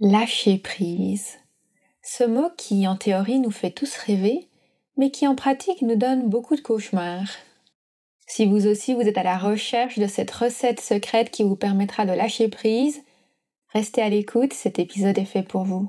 Lâcher prise. Ce mot qui en théorie nous fait tous rêver, mais qui en pratique nous donne beaucoup de cauchemars. Si vous aussi vous êtes à la recherche de cette recette secrète qui vous permettra de lâcher prise, restez à l'écoute, cet épisode est fait pour vous.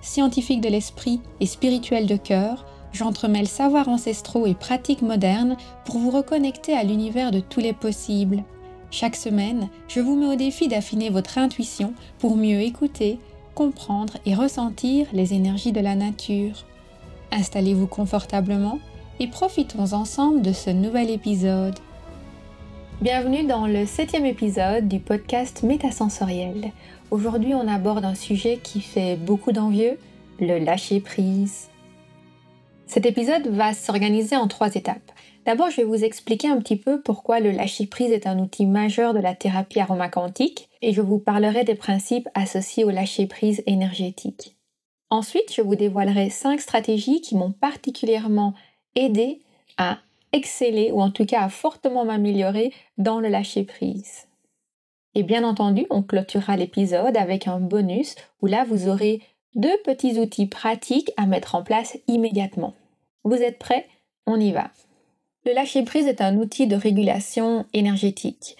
scientifique de l'esprit et spirituel de cœur, j'entremêle savoirs ancestraux et pratiques modernes pour vous reconnecter à l'univers de tous les possibles. Chaque semaine, je vous mets au défi d'affiner votre intuition pour mieux écouter, comprendre et ressentir les énergies de la nature. Installez-vous confortablement et profitons ensemble de ce nouvel épisode. Bienvenue dans le septième épisode du podcast Métasensoriel. Aujourd'hui, on aborde un sujet qui fait beaucoup d'envieux, le lâcher prise. Cet épisode va s'organiser en trois étapes. D'abord, je vais vous expliquer un petit peu pourquoi le lâcher prise est un outil majeur de la thérapie aromacantique et je vous parlerai des principes associés au lâcher prise énergétique. Ensuite, je vous dévoilerai cinq stratégies qui m'ont particulièrement aidé à exceller ou en tout cas à fortement m'améliorer dans le lâcher prise. Et bien entendu, on clôturera l'épisode avec un bonus où là, vous aurez deux petits outils pratiques à mettre en place immédiatement. Vous êtes prêts? On y va. Le lâcher-prise est un outil de régulation énergétique.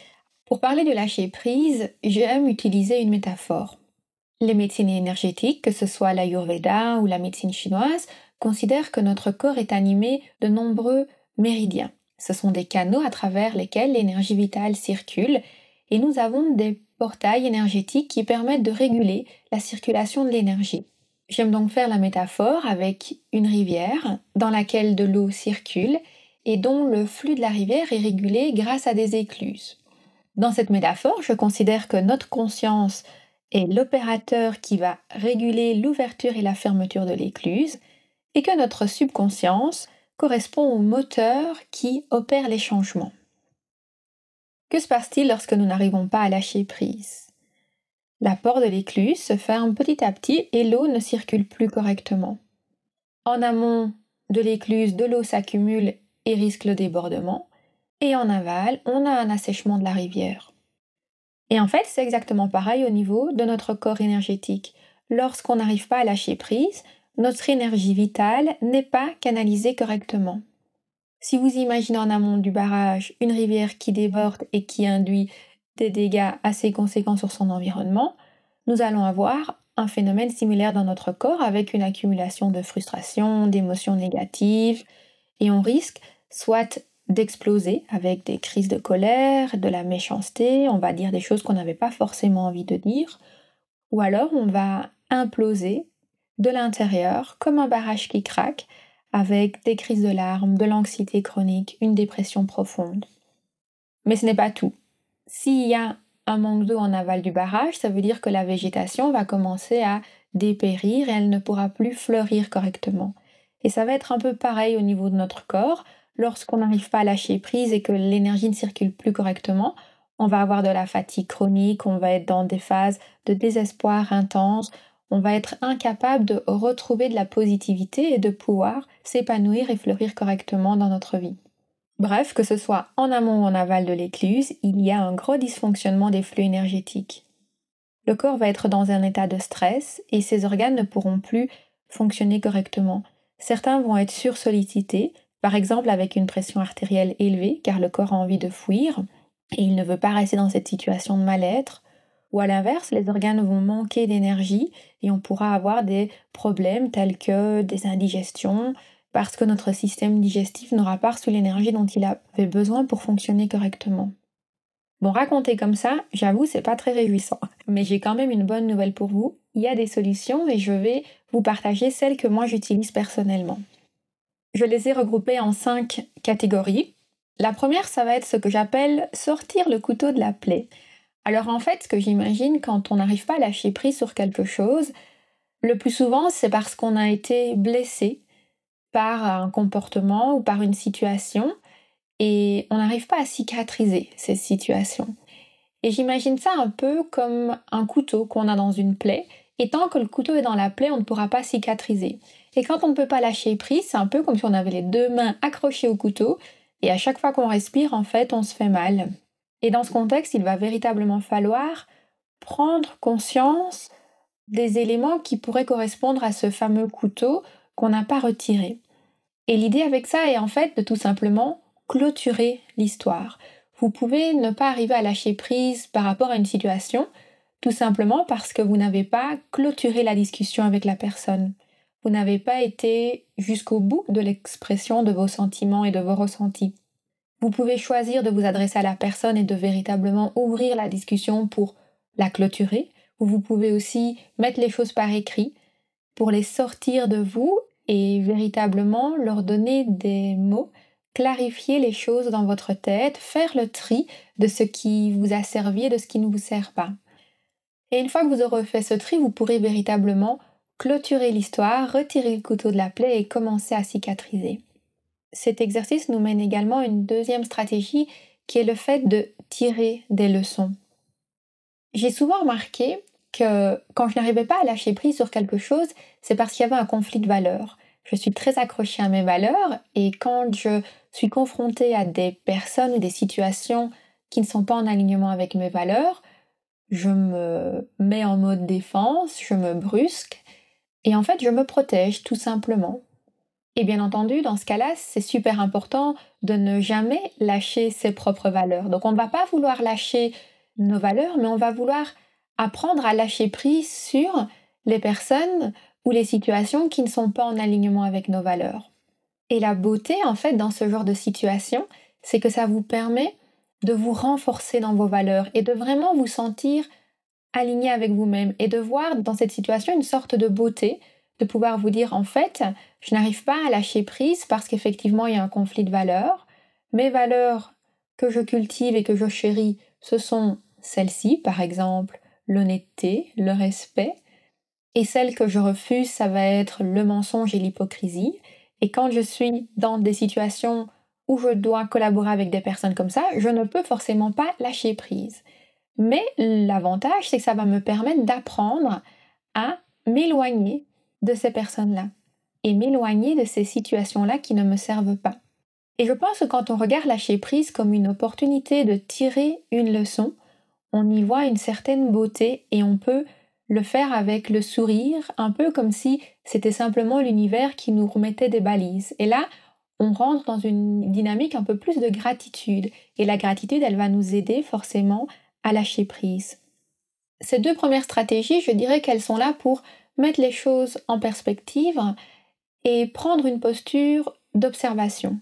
Pour parler de lâcher-prise, j'aime utiliser une métaphore. Les médecines énergétiques, que ce soit l'Ayurveda ou la médecine chinoise, considèrent que notre corps est animé de nombreux méridiens. Ce sont des canaux à travers lesquels l'énergie vitale circule et nous avons des portails énergétiques qui permettent de réguler la circulation de l'énergie. J'aime donc faire la métaphore avec une rivière dans laquelle de l'eau circule et dont le flux de la rivière est régulé grâce à des écluses. Dans cette métaphore, je considère que notre conscience est l'opérateur qui va réguler l'ouverture et la fermeture de l'écluse et que notre subconscience correspond au moteur qui opère les changements. Que se passe-t-il lorsque nous n'arrivons pas à lâcher prise? La porte de l'écluse se ferme petit à petit et l'eau ne circule plus correctement. En amont de l'écluse, de l'eau s'accumule et risque le débordement, et en aval, on a un assèchement de la rivière. Et en fait, c'est exactement pareil au niveau de notre corps énergétique. Lorsqu'on n'arrive pas à lâcher prise, notre énergie vitale n'est pas canalisée correctement. Si vous imaginez en amont du barrage une rivière qui déborde et qui induit des dégâts assez conséquents sur son environnement, nous allons avoir un phénomène similaire dans notre corps avec une accumulation de frustration, d'émotions négatives, et on risque soit d'exploser avec des crises de colère, de la méchanceté, on va dire des choses qu'on n'avait pas forcément envie de dire, ou alors on va imploser de l'intérieur comme un barrage qui craque avec des crises de larmes, de l'anxiété chronique, une dépression profonde. Mais ce n'est pas tout. S'il y a un manque d'eau en aval du barrage, ça veut dire que la végétation va commencer à dépérir et elle ne pourra plus fleurir correctement. Et ça va être un peu pareil au niveau de notre corps. Lorsqu'on n'arrive pas à lâcher prise et que l'énergie ne circule plus correctement, on va avoir de la fatigue chronique, on va être dans des phases de désespoir intense, on va être incapable de retrouver de la positivité et de pouvoir s'épanouir et fleurir correctement dans notre vie. Bref, que ce soit en amont ou en aval de l'écluse, il y a un gros dysfonctionnement des flux énergétiques. Le corps va être dans un état de stress et ses organes ne pourront plus fonctionner correctement. Certains vont être sursollicités, par exemple avec une pression artérielle élevée car le corps a envie de fuir et il ne veut pas rester dans cette situation de mal-être ou à l'inverse, les organes vont manquer d'énergie et on pourra avoir des problèmes tels que des indigestions parce que notre système digestif n'aura pas reçu l'énergie dont il avait besoin pour fonctionner correctement. Bon, raconter comme ça, j'avoue, c'est pas très réjouissant. Mais j'ai quand même une bonne nouvelle pour vous. Il y a des solutions et je vais vous partager celles que moi j'utilise personnellement. Je les ai regroupés en cinq catégories. La première, ça va être ce que j'appelle sortir le couteau de la plaie. Alors en fait, ce que j'imagine quand on n'arrive pas à lâcher prise sur quelque chose, le plus souvent, c'est parce qu'on a été blessé par un comportement ou par une situation et on n'arrive pas à cicatriser ces situations. Et j'imagine ça un peu comme un couteau qu'on a dans une plaie, et tant que le couteau est dans la plaie, on ne pourra pas cicatriser. Et quand on ne peut pas lâcher prise, c'est un peu comme si on avait les deux mains accrochées au couteau, et à chaque fois qu'on respire, en fait, on se fait mal. Et dans ce contexte, il va véritablement falloir prendre conscience des éléments qui pourraient correspondre à ce fameux couteau qu'on n'a pas retiré. Et l'idée avec ça est en fait de tout simplement clôturer l'histoire. Vous pouvez ne pas arriver à lâcher prise par rapport à une situation, tout simplement parce que vous n'avez pas clôturé la discussion avec la personne. Vous n'avez pas été jusqu'au bout de l'expression de vos sentiments et de vos ressentis. Vous pouvez choisir de vous adresser à la personne et de véritablement ouvrir la discussion pour la clôturer, ou vous pouvez aussi mettre les choses par écrit pour les sortir de vous et véritablement leur donner des mots clarifier les choses dans votre tête, faire le tri de ce qui vous a servi et de ce qui ne vous sert pas. Et une fois que vous aurez fait ce tri, vous pourrez véritablement clôturer l'histoire, retirer le couteau de la plaie et commencer à cicatriser. Cet exercice nous mène également à une deuxième stratégie qui est le fait de tirer des leçons. J'ai souvent remarqué que quand je n'arrivais pas à lâcher prise sur quelque chose, c'est parce qu'il y avait un conflit de valeurs. Je suis très accrochée à mes valeurs et quand je suis confrontée à des personnes ou des situations qui ne sont pas en alignement avec mes valeurs, je me mets en mode défense, je me brusque et en fait je me protège tout simplement. Et bien entendu, dans ce cas-là, c'est super important de ne jamais lâcher ses propres valeurs. Donc on ne va pas vouloir lâcher nos valeurs, mais on va vouloir apprendre à lâcher prise sur les personnes ou les situations qui ne sont pas en alignement avec nos valeurs. Et la beauté, en fait, dans ce genre de situation, c'est que ça vous permet de vous renforcer dans vos valeurs et de vraiment vous sentir aligné avec vous-même et de voir dans cette situation une sorte de beauté, de pouvoir vous dire en fait, je n'arrive pas à lâcher prise parce qu'effectivement il y a un conflit de valeurs. Mes valeurs que je cultive et que je chéris, ce sont celles-ci, par exemple l'honnêteté, le respect, et celles que je refuse, ça va être le mensonge et l'hypocrisie. Et quand je suis dans des situations où je dois collaborer avec des personnes comme ça, je ne peux forcément pas lâcher prise. Mais l'avantage, c'est que ça va me permettre d'apprendre à m'éloigner de ces personnes-là et m'éloigner de ces situations-là qui ne me servent pas. Et je pense que quand on regarde lâcher prise comme une opportunité de tirer une leçon, on y voit une certaine beauté et on peut le faire avec le sourire, un peu comme si c'était simplement l'univers qui nous remettait des balises. Et là, on rentre dans une dynamique un peu plus de gratitude. Et la gratitude, elle va nous aider forcément à lâcher prise. Ces deux premières stratégies, je dirais qu'elles sont là pour mettre les choses en perspective et prendre une posture d'observation.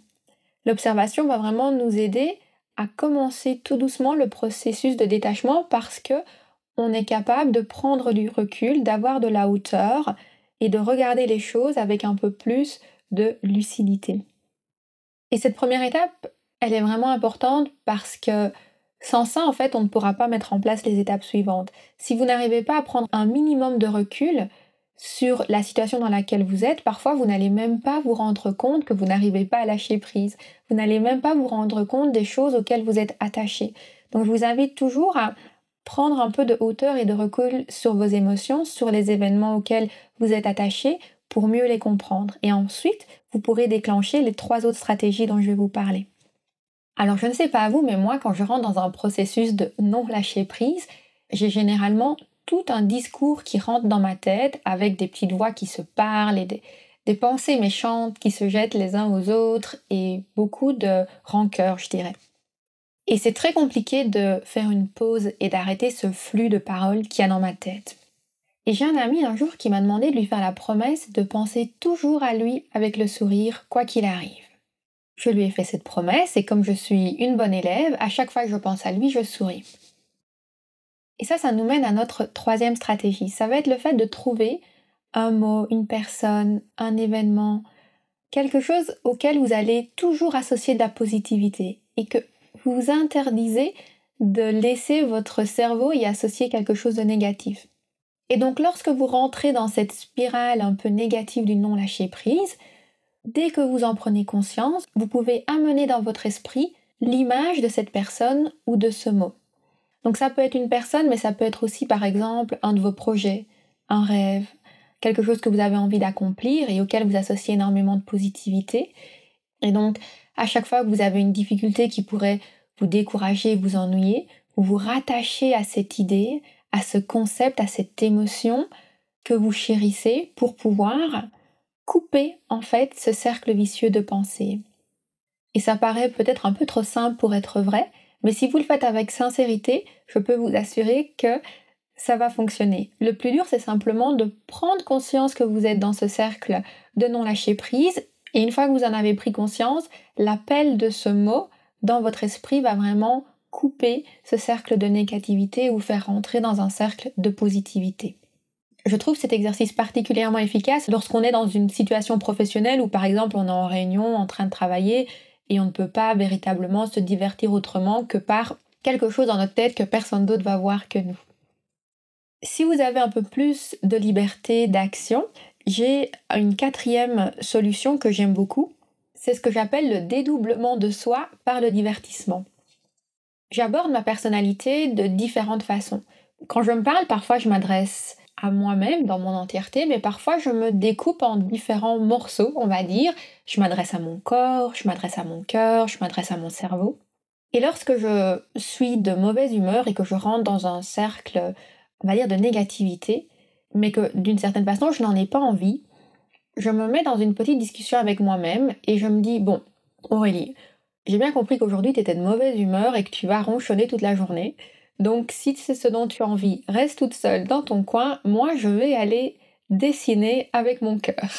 L'observation va vraiment nous aider à commencer tout doucement le processus de détachement parce que on est capable de prendre du recul, d'avoir de la hauteur et de regarder les choses avec un peu plus de lucidité. Et cette première étape, elle est vraiment importante parce que sans ça, en fait, on ne pourra pas mettre en place les étapes suivantes. Si vous n'arrivez pas à prendre un minimum de recul sur la situation dans laquelle vous êtes, parfois vous n'allez même pas vous rendre compte que vous n'arrivez pas à lâcher prise. Vous n'allez même pas vous rendre compte des choses auxquelles vous êtes attaché. Donc je vous invite toujours à prendre un peu de hauteur et de recul sur vos émotions, sur les événements auxquels vous êtes attaché pour mieux les comprendre. Et ensuite, vous pourrez déclencher les trois autres stratégies dont je vais vous parler. Alors je ne sais pas à vous, mais moi quand je rentre dans un processus de non lâcher prise, j'ai généralement tout un discours qui rentre dans ma tête avec des petites voix qui se parlent et des, des pensées méchantes qui se jettent les uns aux autres et beaucoup de rancœur, je dirais. Et c'est très compliqué de faire une pause et d'arrêter ce flux de paroles qu'il y a dans ma tête. Et j'ai un ami un jour qui m'a demandé de lui faire la promesse de penser toujours à lui avec le sourire, quoi qu'il arrive. Je lui ai fait cette promesse et comme je suis une bonne élève, à chaque fois que je pense à lui, je souris. Et ça, ça nous mène à notre troisième stratégie. Ça va être le fait de trouver un mot, une personne, un événement, quelque chose auquel vous allez toujours associer de la positivité et que vous interdisez de laisser votre cerveau y associer quelque chose de négatif. Et donc lorsque vous rentrez dans cette spirale un peu négative du non lâcher prise, dès que vous en prenez conscience, vous pouvez amener dans votre esprit l'image de cette personne ou de ce mot. Donc ça peut être une personne, mais ça peut être aussi par exemple un de vos projets, un rêve, quelque chose que vous avez envie d'accomplir et auquel vous associez énormément de positivité. Et donc à chaque fois que vous avez une difficulté qui pourrait vous décourager, vous ennuyer, vous vous rattachez à cette idée, à ce concept, à cette émotion que vous chérissez pour pouvoir couper en fait ce cercle vicieux de pensée. Et ça paraît peut-être un peu trop simple pour être vrai, mais si vous le faites avec sincérité, je peux vous assurer que ça va fonctionner. Le plus dur, c'est simplement de prendre conscience que vous êtes dans ce cercle de non lâcher prise. Et une fois que vous en avez pris conscience, l'appel de ce mot dans votre esprit va vraiment couper ce cercle de négativité ou faire rentrer dans un cercle de positivité. Je trouve cet exercice particulièrement efficace lorsqu'on est dans une situation professionnelle où par exemple on est en réunion en train de travailler et on ne peut pas véritablement se divertir autrement que par quelque chose dans notre tête que personne d'autre va voir que nous. Si vous avez un peu plus de liberté d'action, j'ai une quatrième solution que j'aime beaucoup. C'est ce que j'appelle le dédoublement de soi par le divertissement. J'aborde ma personnalité de différentes façons. Quand je me parle, parfois je m'adresse à moi-même dans mon entièreté, mais parfois je me découpe en différents morceaux, on va dire. Je m'adresse à mon corps, je m'adresse à mon cœur, je m'adresse à mon cerveau. Et lorsque je suis de mauvaise humeur et que je rentre dans un cercle, on va dire, de négativité, mais que d'une certaine façon je n'en ai pas envie, je me mets dans une petite discussion avec moi-même et je me dis, bon, Aurélie, j'ai bien compris qu'aujourd'hui tu étais de mauvaise humeur et que tu vas ronchonner toute la journée. Donc si c'est ce dont tu as envie, reste toute seule dans ton coin, moi je vais aller dessiner avec mon cœur.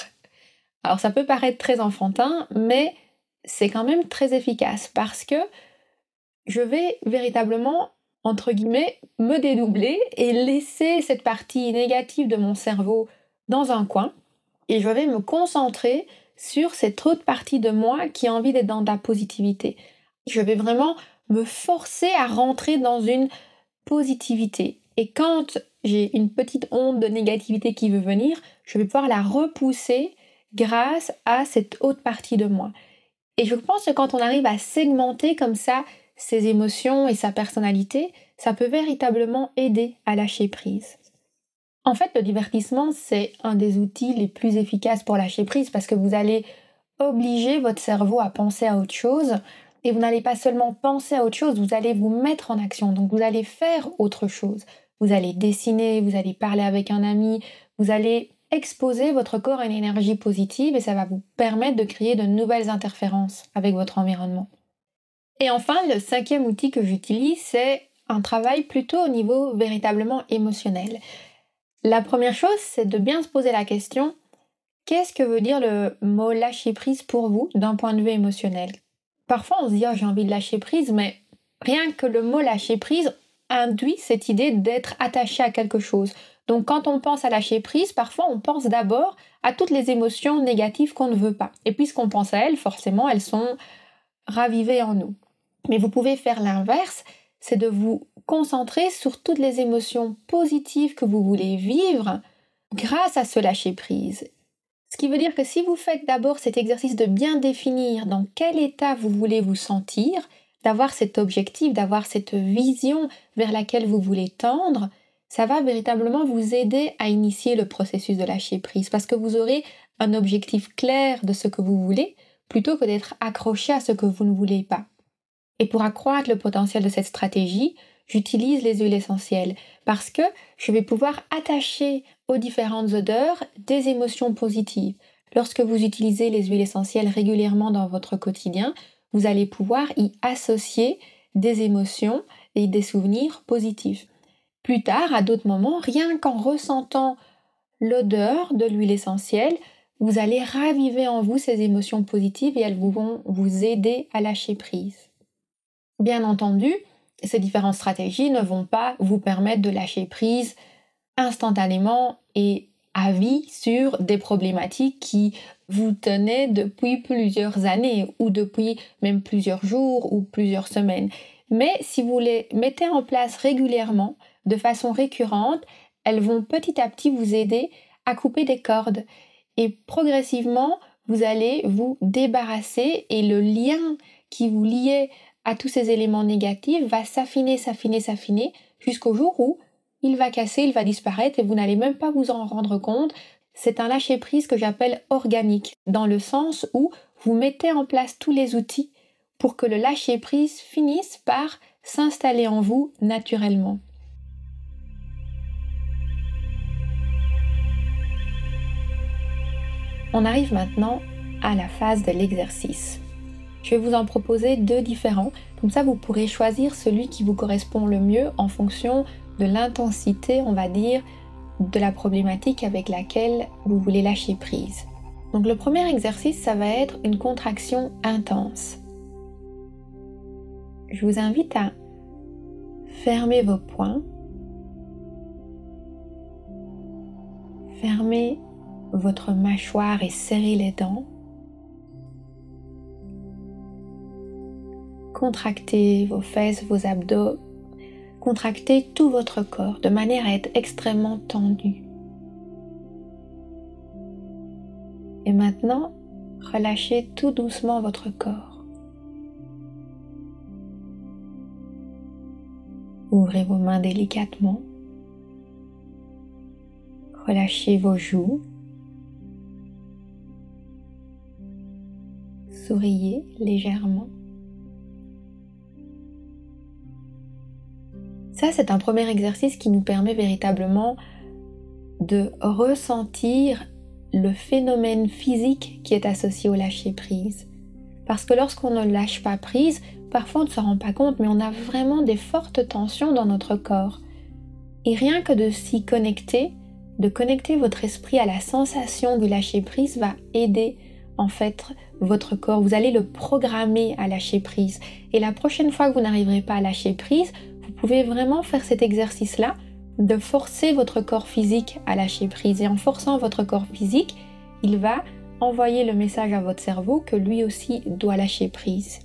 Alors ça peut paraître très enfantin, mais c'est quand même très efficace parce que je vais véritablement, entre guillemets, me dédoubler et laisser cette partie négative de mon cerveau dans un coin et je vais me concentrer sur cette autre partie de moi qui a envie d'être dans la positivité. Je vais vraiment me forcer à rentrer dans une positivité. Et quand j'ai une petite onde de négativité qui veut venir, je vais pouvoir la repousser grâce à cette autre partie de moi. Et je pense que quand on arrive à segmenter comme ça ses émotions et sa personnalité, ça peut véritablement aider à lâcher prise. En fait, le divertissement, c'est un des outils les plus efficaces pour lâcher prise parce que vous allez obliger votre cerveau à penser à autre chose et vous n'allez pas seulement penser à autre chose, vous allez vous mettre en action. Donc vous allez faire autre chose. Vous allez dessiner, vous allez parler avec un ami, vous allez exposer votre corps à une énergie positive et ça va vous permettre de créer de nouvelles interférences avec votre environnement. Et enfin, le cinquième outil que j'utilise, c'est un travail plutôt au niveau véritablement émotionnel. La première chose, c'est de bien se poser la question qu'est-ce que veut dire le mot lâcher prise pour vous d'un point de vue émotionnel? Parfois, on se dit oh, j'ai envie de lâcher prise, mais rien que le mot lâcher prise induit cette idée d'être attaché à quelque chose. Donc, quand on pense à lâcher prise, parfois on pense d'abord à toutes les émotions négatives qu'on ne veut pas. Et puisqu'on pense à elles, forcément, elles sont ravivées en nous. Mais vous pouvez faire l'inverse, c'est de vous concentrer sur toutes les émotions positives que vous voulez vivre grâce à ce lâcher prise. Ce qui veut dire que si vous faites d'abord cet exercice de bien définir dans quel état vous voulez vous sentir, d'avoir cet objectif, d'avoir cette vision vers laquelle vous voulez tendre, ça va véritablement vous aider à initier le processus de lâcher prise parce que vous aurez un objectif clair de ce que vous voulez plutôt que d'être accroché à ce que vous ne voulez pas. Et pour accroître le potentiel de cette stratégie, j'utilise les huiles essentielles parce que je vais pouvoir attacher aux différentes odeurs des émotions positives. Lorsque vous utilisez les huiles essentielles régulièrement dans votre quotidien, vous allez pouvoir y associer des émotions et des souvenirs positifs. Plus tard, à d'autres moments, rien qu'en ressentant l'odeur de l'huile essentielle, vous allez raviver en vous ces émotions positives et elles vont vous aider à lâcher prise. Bien entendu, ces différentes stratégies ne vont pas vous permettre de lâcher prise instantanément et à vie sur des problématiques qui vous tenez depuis plusieurs années ou depuis même plusieurs jours ou plusieurs semaines. Mais si vous les mettez en place régulièrement, de façon récurrente, elles vont petit à petit vous aider à couper des cordes. Et progressivement, vous allez vous débarrasser et le lien qui vous liait à tous ces éléments négatifs va s'affiner, s'affiner, s'affiner jusqu'au jour où il va casser, il va disparaître et vous n'allez même pas vous en rendre compte. C'est un lâcher-prise que j'appelle organique, dans le sens où vous mettez en place tous les outils pour que le lâcher-prise finisse par s'installer en vous naturellement. On arrive maintenant à la phase de l'exercice. Je vais vous en proposer deux différents, comme ça vous pourrez choisir celui qui vous correspond le mieux en fonction de l'intensité, on va dire, de la problématique avec laquelle vous voulez lâcher prise. Donc le premier exercice, ça va être une contraction intense. Je vous invite à fermer vos poings, fermer votre mâchoire et serrer les dents. Contractez vos fesses, vos abdos, contractez tout votre corps de manière à être extrêmement tendu. Et maintenant, relâchez tout doucement votre corps. Ouvrez vos mains délicatement. Relâchez vos joues. Souriez légèrement. Ça, c'est un premier exercice qui nous permet véritablement de ressentir le phénomène physique qui est associé au lâcher prise. Parce que lorsqu'on ne lâche pas prise, parfois on ne se rend pas compte, mais on a vraiment des fortes tensions dans notre corps. Et rien que de s'y connecter, de connecter votre esprit à la sensation du lâcher prise va aider en fait votre corps. Vous allez le programmer à lâcher prise. Et la prochaine fois que vous n'arriverez pas à lâcher prise, vous pouvez vraiment faire cet exercice-là de forcer votre corps physique à lâcher prise. Et en forçant votre corps physique, il va envoyer le message à votre cerveau que lui aussi doit lâcher prise.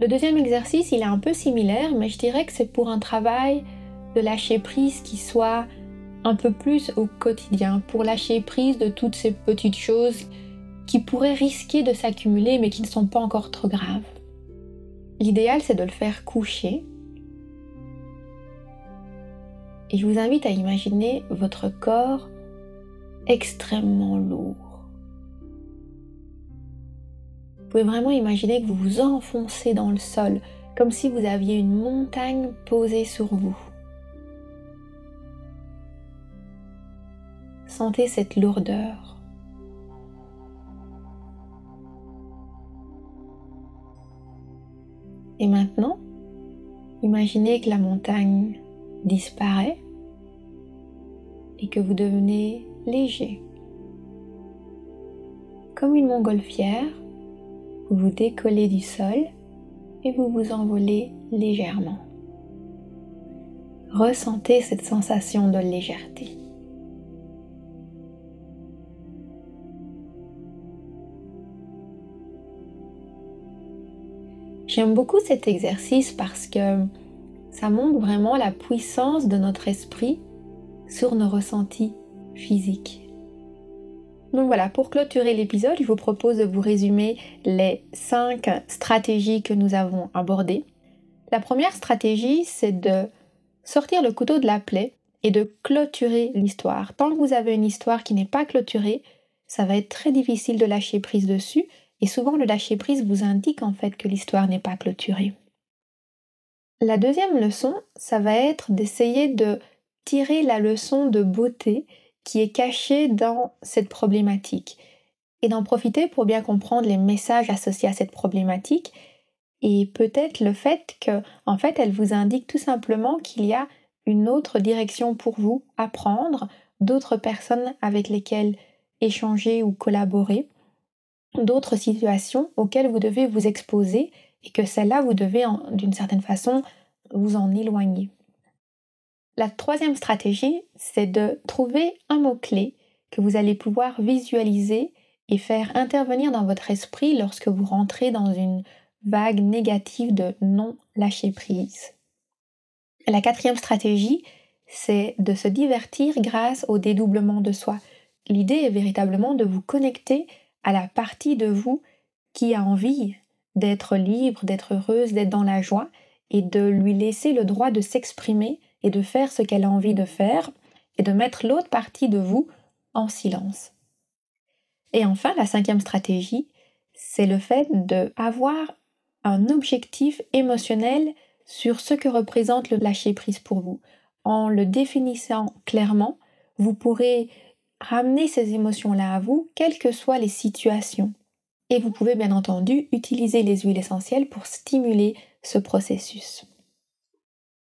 Le deuxième exercice, il est un peu similaire, mais je dirais que c'est pour un travail de lâcher prise qui soit un peu plus au quotidien, pour lâcher prise de toutes ces petites choses qui pourraient risquer de s'accumuler mais qui ne sont pas encore trop graves. L'idéal, c'est de le faire coucher. Et je vous invite à imaginer votre corps extrêmement lourd. Vous pouvez vraiment imaginer que vous vous enfoncez dans le sol, comme si vous aviez une montagne posée sur vous. Sentez cette lourdeur. Et maintenant, imaginez que la montagne disparaît et que vous devenez léger. Comme une montgolfière, vous vous décollez du sol et vous vous envolez légèrement. Ressentez cette sensation de légèreté. J'aime beaucoup cet exercice parce que ça montre vraiment la puissance de notre esprit sur nos ressentis physiques. Donc voilà, pour clôturer l'épisode, je vous propose de vous résumer les cinq stratégies que nous avons abordées. La première stratégie, c'est de sortir le couteau de la plaie et de clôturer l'histoire. Tant que vous avez une histoire qui n'est pas clôturée, ça va être très difficile de lâcher prise dessus et souvent, le lâcher-prise vous indique en fait que l'histoire n'est pas clôturée. La deuxième leçon, ça va être d'essayer de tirer la leçon de beauté qui est cachée dans cette problématique et d'en profiter pour bien comprendre les messages associés à cette problématique et peut-être le fait que en fait elle vous indique tout simplement qu'il y a une autre direction pour vous à prendre, d'autres personnes avec lesquelles échanger ou collaborer d'autres situations auxquelles vous devez vous exposer et que celles-là, vous devez d'une certaine façon vous en éloigner. La troisième stratégie, c'est de trouver un mot-clé que vous allez pouvoir visualiser et faire intervenir dans votre esprit lorsque vous rentrez dans une vague négative de non lâcher prise. La quatrième stratégie, c'est de se divertir grâce au dédoublement de soi. L'idée est véritablement de vous connecter à la partie de vous qui a envie d'être libre, d'être heureuse, d'être dans la joie, et de lui laisser le droit de s'exprimer et de faire ce qu'elle a envie de faire, et de mettre l'autre partie de vous en silence. Et enfin, la cinquième stratégie, c'est le fait d'avoir un objectif émotionnel sur ce que représente le lâcher-prise pour vous. En le définissant clairement, vous pourrez ramener ces émotions-là à vous, quelles que soient les situations. Et vous pouvez bien entendu utiliser les huiles essentielles pour stimuler ce processus.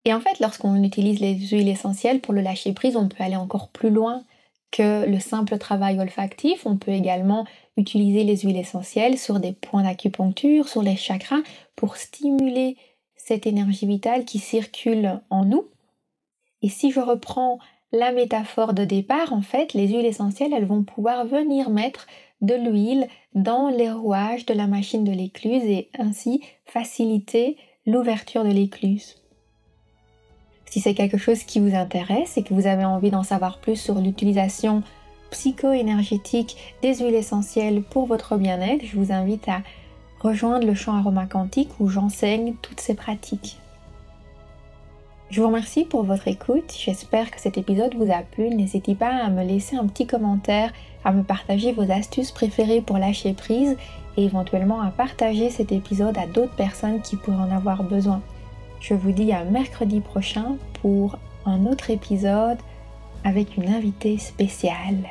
Et en fait, lorsqu'on utilise les huiles essentielles pour le lâcher prise, on peut aller encore plus loin que le simple travail olfactif. On peut également utiliser les huiles essentielles sur des points d'acupuncture, sur les chakras, pour stimuler cette énergie vitale qui circule en nous. Et si je reprends la métaphore de départ, en fait, les huiles essentielles, elles vont pouvoir venir mettre de l'huile dans les rouages de la machine de l'écluse et ainsi faciliter l'ouverture de l'écluse. Si c'est quelque chose qui vous intéresse et que vous avez envie d'en savoir plus sur l'utilisation psycho-énergétique des huiles essentielles pour votre bien-être, je vous invite à rejoindre le champ aroma quantique où j'enseigne toutes ces pratiques. Je vous remercie pour votre écoute. J'espère que cet épisode vous a plu. N'hésitez pas à me laisser un petit commentaire, à me partager vos astuces préférées pour lâcher prise et éventuellement à partager cet épisode à d'autres personnes qui pourraient en avoir besoin. Je vous dis à mercredi prochain pour un autre épisode avec une invitée spéciale.